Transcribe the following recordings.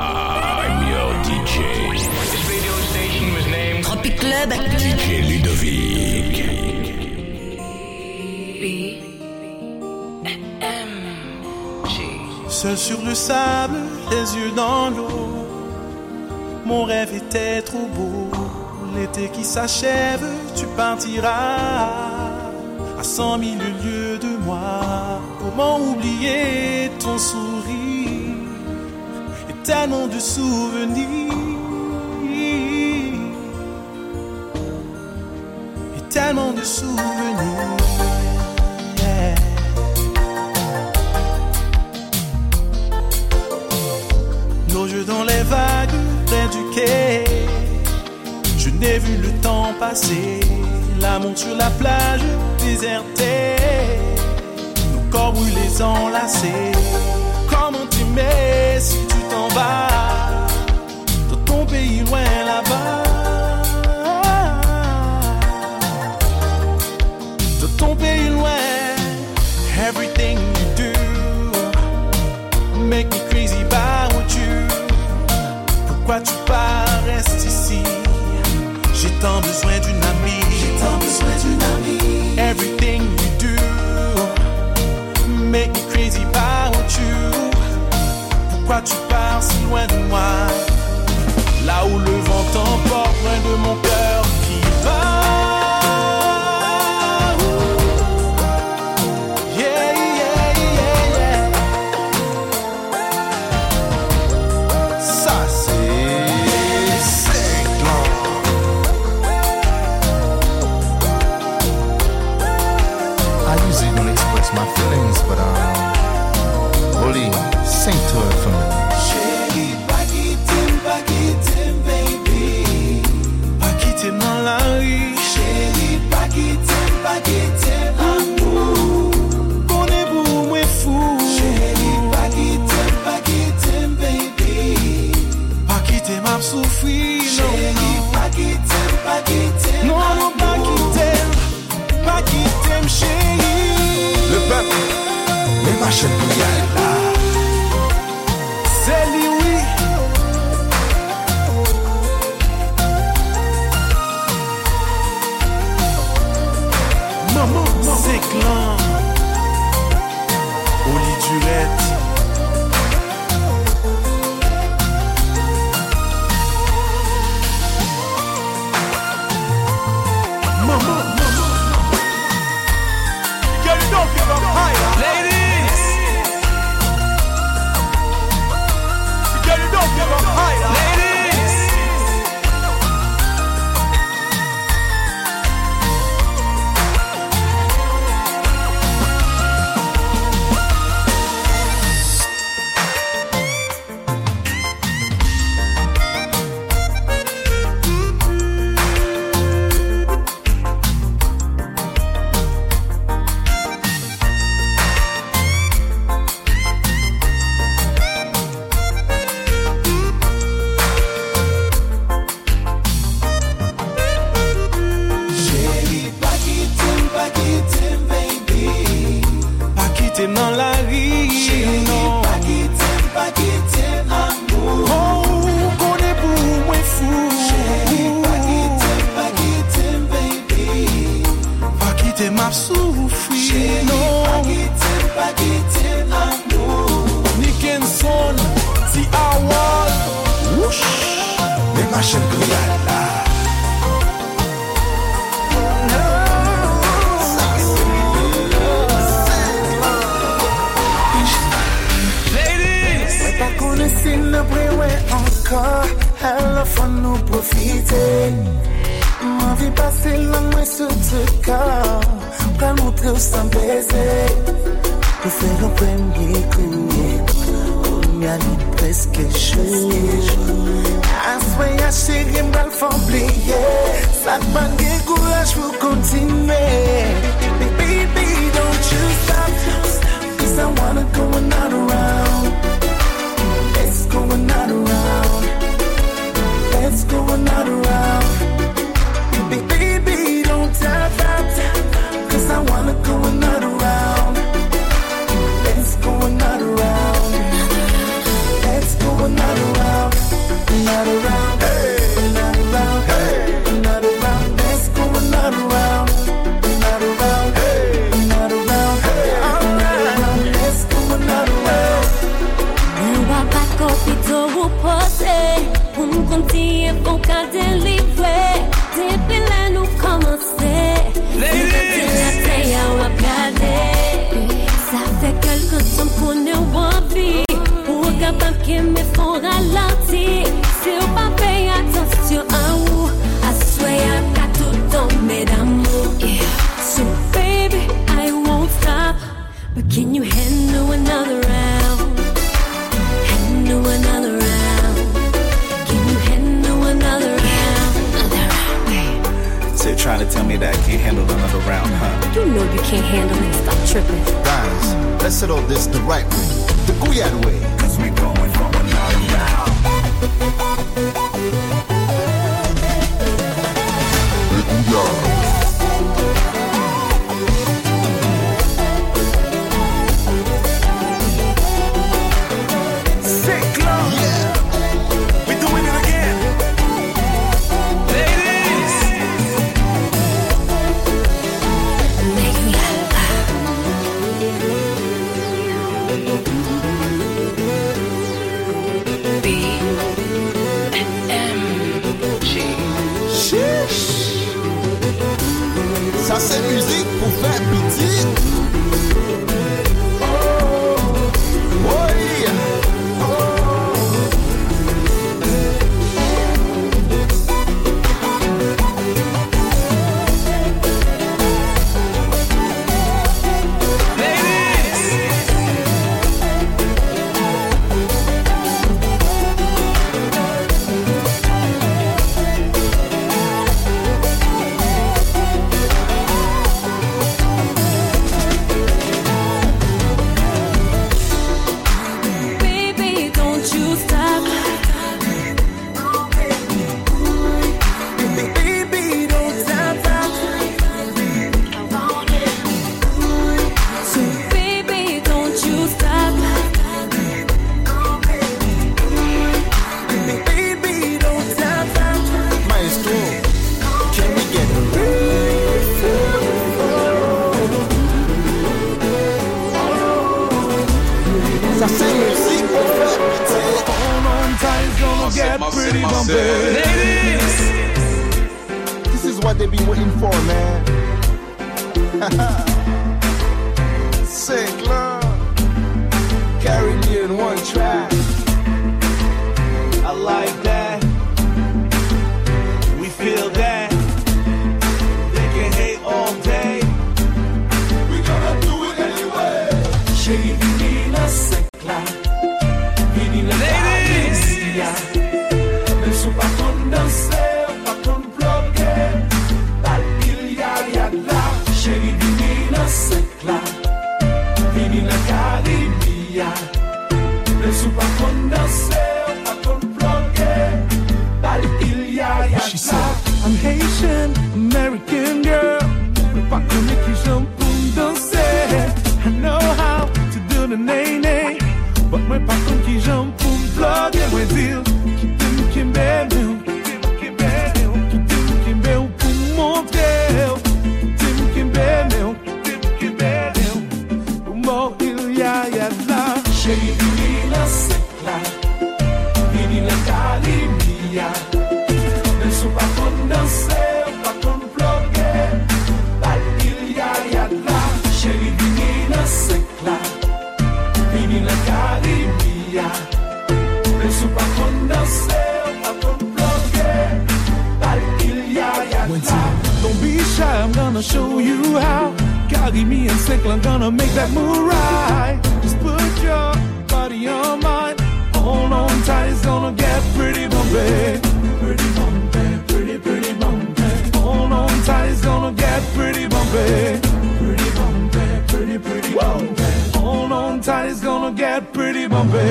I'm your DJ. This radio station was named Tropic Club. DJ Ludovic. B M G. Seul sur le sable, les yeux dans l'eau. Mon rêve était trop beau. L'été qui s'achève, tu partiras à cent mille lieues de moi. Comment oublier ton sourire? Tellement de souvenirs et tellement de souvenirs. Nos jeux dans les vagues près du quai. Je n'ai vu le temps passer. L'amour sur la plage désertée. Nos corps brûlés enlacés. Comment tu t'en vas dans ton pays loin là-bas? Dans ton pays loin. Everything you do make me crazy about you. Pourquoi tu pars, reste ici? J'ai tant besoin d'une amie. J'ai tant besoin d'une amie. Everything you do make me crazy about you. Pourquoi tu pars si loin de moi? Là où le vent t'emporte, loin de mon cœur Les machines pour y aller là. Mwen pa kone si nou prewe ankor fon nou profite. Mwen vi pase lang mwen sou te ka Pral montre ou san beze Pou fè nou premye kou Konya li preske chou Sakman ge kouraj pou kontine me that I can't handle another round, huh? You know you can't handle it. Stop tripping. Guys, let's settle this the right way, the Guyad way. Cause we going from another round. Sa se müzik pou fè piti they been waiting for, man. Sick love. in one track. that move right. Just put your body on mine. Hold on tight, it's gonna get pretty bumpy. Pretty bumpy, pretty, pretty bumpy. Hold on tight, it's gonna get pretty bumpy. Pretty bumpy, pretty, pretty bumpy. Hold on tight, it's gonna get pretty bumpy.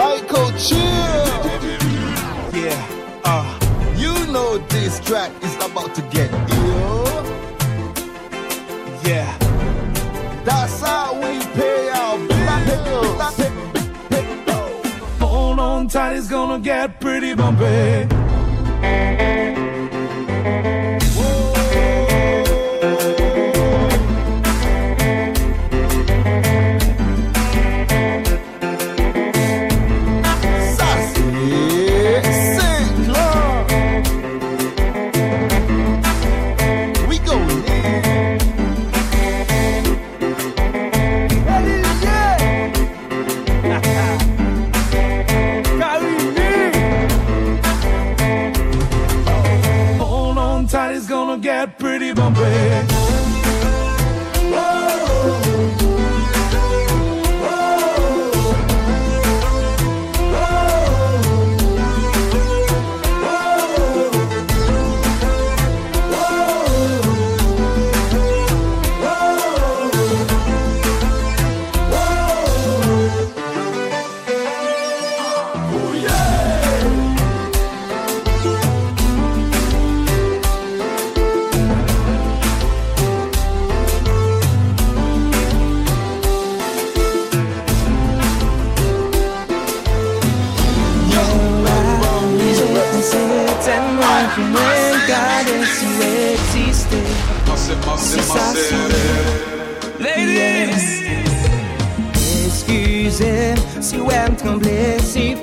Michael, chill. Yeah, uh, you know this track is about to get ill. Yeah, that's how we pay our bills. Hold on tight, it's gonna get pretty bumpy.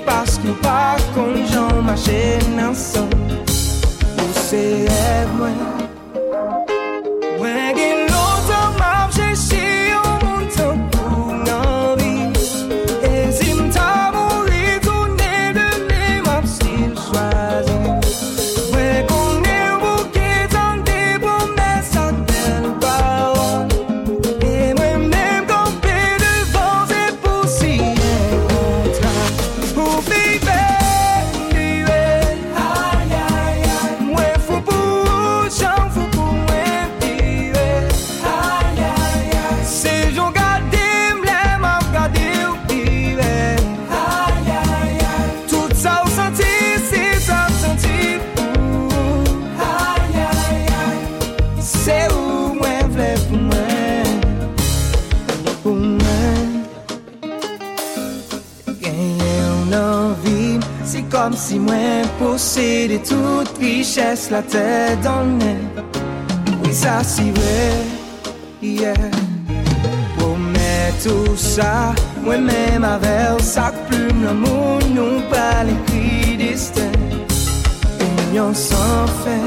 Pas nou pa konjan Mache nan son Ou se ev mwen Kom si mwen posede tout viches la tè dan mè Oui sa si vè, yeah. Pou mè tout sa, mwen mèm avèl sak plume Nan moun nou pal ekri distè Union san fè